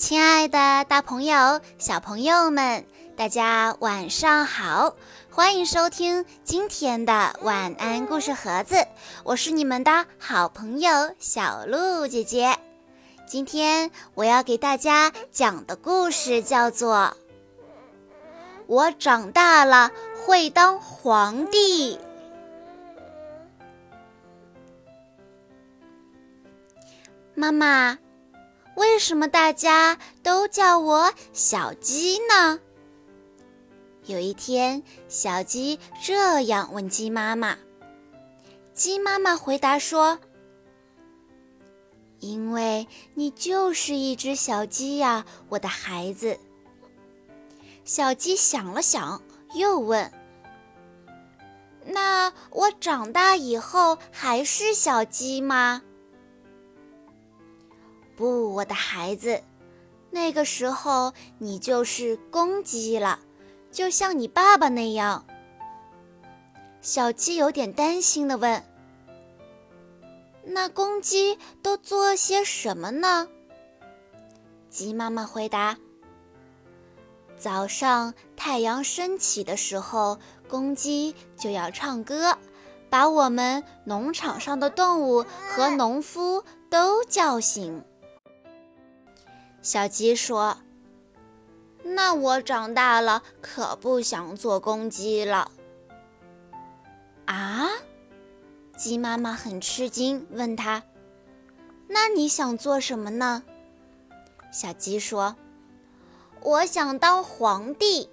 亲爱的，大朋友、小朋友们，大家晚上好！欢迎收听今天的晚安故事盒子，我是你们的好朋友小鹿姐姐。今天我要给大家讲的故事叫做《我长大了会当皇帝》。妈妈。为什么大家都叫我小鸡呢？有一天，小鸡这样问鸡妈妈。鸡妈妈回答说：“因为你就是一只小鸡呀，我的孩子。”小鸡想了想，又问：“那我长大以后还是小鸡吗？”不，我的孩子，那个时候你就是公鸡了，就像你爸爸那样。小鸡有点担心的问：“那公鸡都做些什么呢？”鸡妈妈回答：“早上太阳升起的时候，公鸡就要唱歌，把我们农场上的动物和农夫都叫醒。”小鸡说：“那我长大了可不想做公鸡了。”啊！鸡妈妈很吃惊，问他：“那你想做什么呢？”小鸡说：“我想当皇帝。”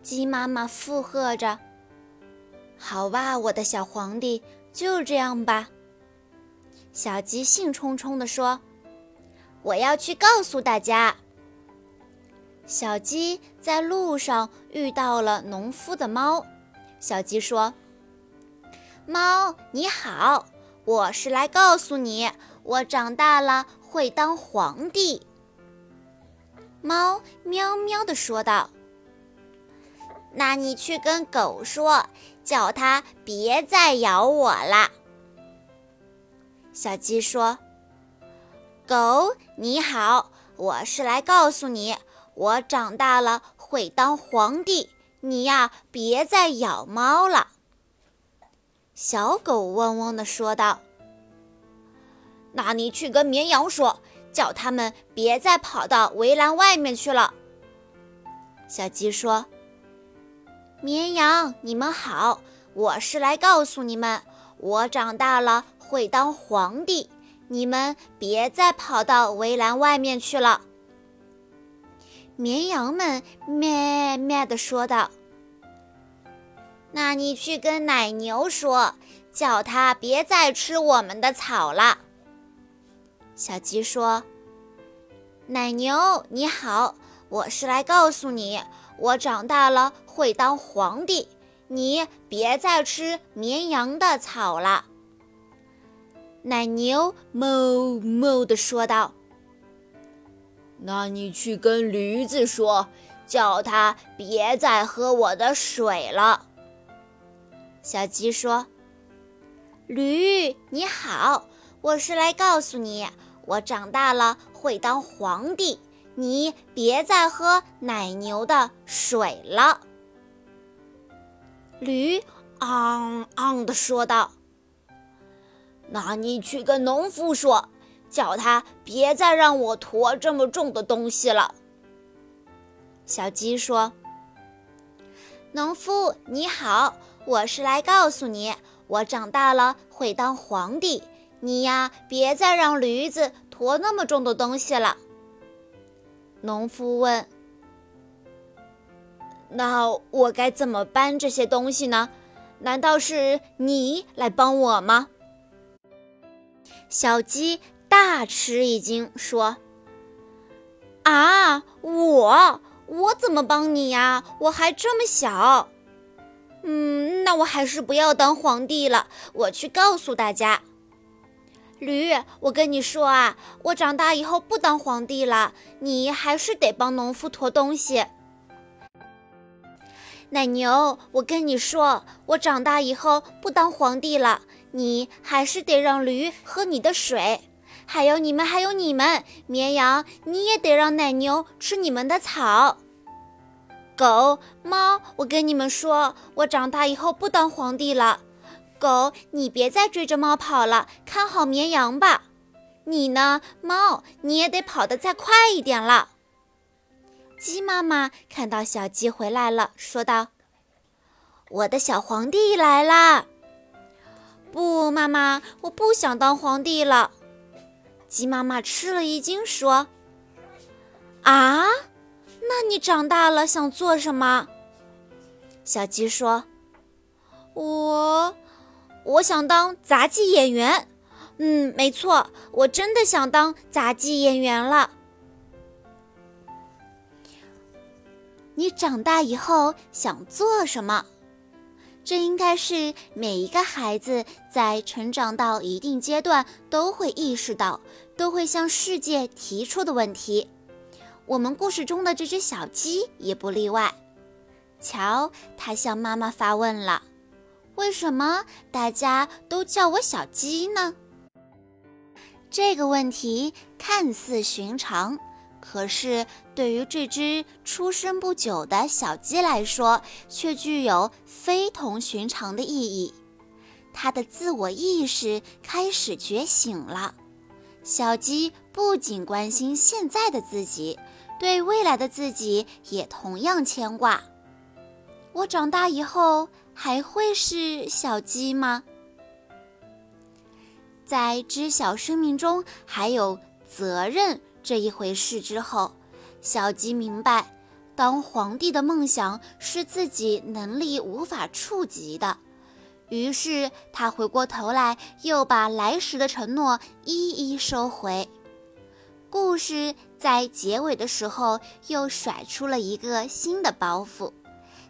鸡妈妈附和着：“好吧，我的小皇帝，就这样吧。”小鸡兴冲冲地说。我要去告诉大家。小鸡在路上遇到了农夫的猫。小鸡说：“猫你好，我是来告诉你，我长大了会当皇帝。”猫喵喵地说道：“那你去跟狗说，叫它别再咬我了。”小鸡说。狗你好，我是来告诉你，我长大了会当皇帝。你呀，别再咬猫了。小狗汪汪地说道：“那你去跟绵羊说，叫他们别再跑到围栏外面去了。”小鸡说：“绵羊你们好，我是来告诉你们，我长大了会当皇帝。”你们别再跑到围栏外面去了。”绵羊们咩咩地说道。“那你去跟奶牛说，叫它别再吃我们的草了。”小鸡说：“奶牛你好，我是来告诉你，我长大了会当皇帝，你别再吃绵羊的草了。”奶牛哞哞地说道：“那你去跟驴子说，叫它别再喝我的水了。”小鸡说：“驴你好，我是来告诉你，我长大了会当皇帝，你别再喝奶牛的水了。”驴昂昂地说道。那你去跟农夫说，叫他别再让我驮这么重的东西了。小鸡说：“农夫你好，我是来告诉你，我长大了会当皇帝。你呀，别再让驴子驮那么重的东西了。”农夫问：“那我该怎么搬这些东西呢？难道是你来帮我吗？”小鸡大吃一惊，说：“啊，我我怎么帮你呀？我还这么小。嗯，那我还是不要当皇帝了。我去告诉大家。驴，我跟你说啊，我长大以后不当皇帝了，你还是得帮农夫驮东西。奶牛，我跟你说，我长大以后不当皇帝了。”你还是得让驴喝你的水，还有你们，还有你们，绵羊，你也得让奶牛吃你们的草。狗、猫，我跟你们说，我长大以后不当皇帝了。狗，你别再追着猫跑了，看好绵羊吧。你呢，猫，你也得跑得再快一点了。鸡妈妈看到小鸡回来了，说道：“我的小皇帝来啦！”不，妈妈，我不想当皇帝了。鸡妈妈吃了一惊，说：“啊，那你长大了想做什么？”小鸡说：“我，我想当杂技演员。嗯，没错，我真的想当杂技演员了。”你长大以后想做什么？这应该是每一个孩子在成长到一定阶段都会意识到、都会向世界提出的问题。我们故事中的这只小鸡也不例外。瞧，它向妈妈发问了：“为什么大家都叫我小鸡呢？”这个问题看似寻常。可是，对于这只出生不久的小鸡来说，却具有非同寻常的意义。它的自我意识开始觉醒了。小鸡不仅关心现在的自己，对未来的自己也同样牵挂。我长大以后还会是小鸡吗？在知晓生命中还有责任。这一回事之后，小鸡明白，当皇帝的梦想是自己能力无法触及的。于是，他回过头来，又把来时的承诺一一收回。故事在结尾的时候，又甩出了一个新的包袱。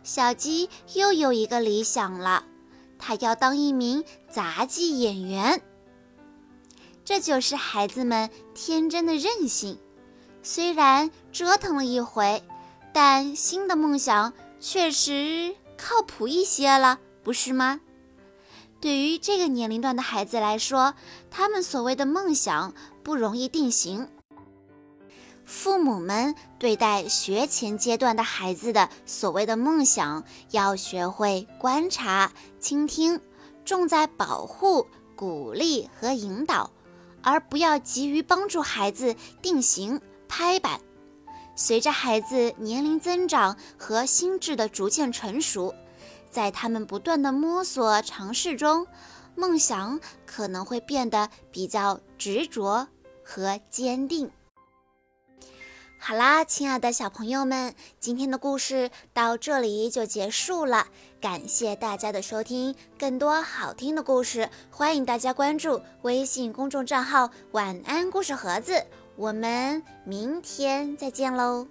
小鸡又有一个理想了，他要当一名杂技演员。这就是孩子们天真的任性，虽然折腾了一回，但新的梦想确实靠谱一些了，不是吗？对于这个年龄段的孩子来说，他们所谓的梦想不容易定型。父母们对待学前阶段的孩子的所谓的梦想，要学会观察、倾听，重在保护、鼓励和引导。而不要急于帮助孩子定型拍板。随着孩子年龄增长和心智的逐渐成熟，在他们不断的摸索尝试中，梦想可能会变得比较执着和坚定。好啦，亲爱的小朋友们，今天的故事到这里就结束了。感谢大家的收听，更多好听的故事，欢迎大家关注微信公众账号“晚安故事盒子”。我们明天再见喽。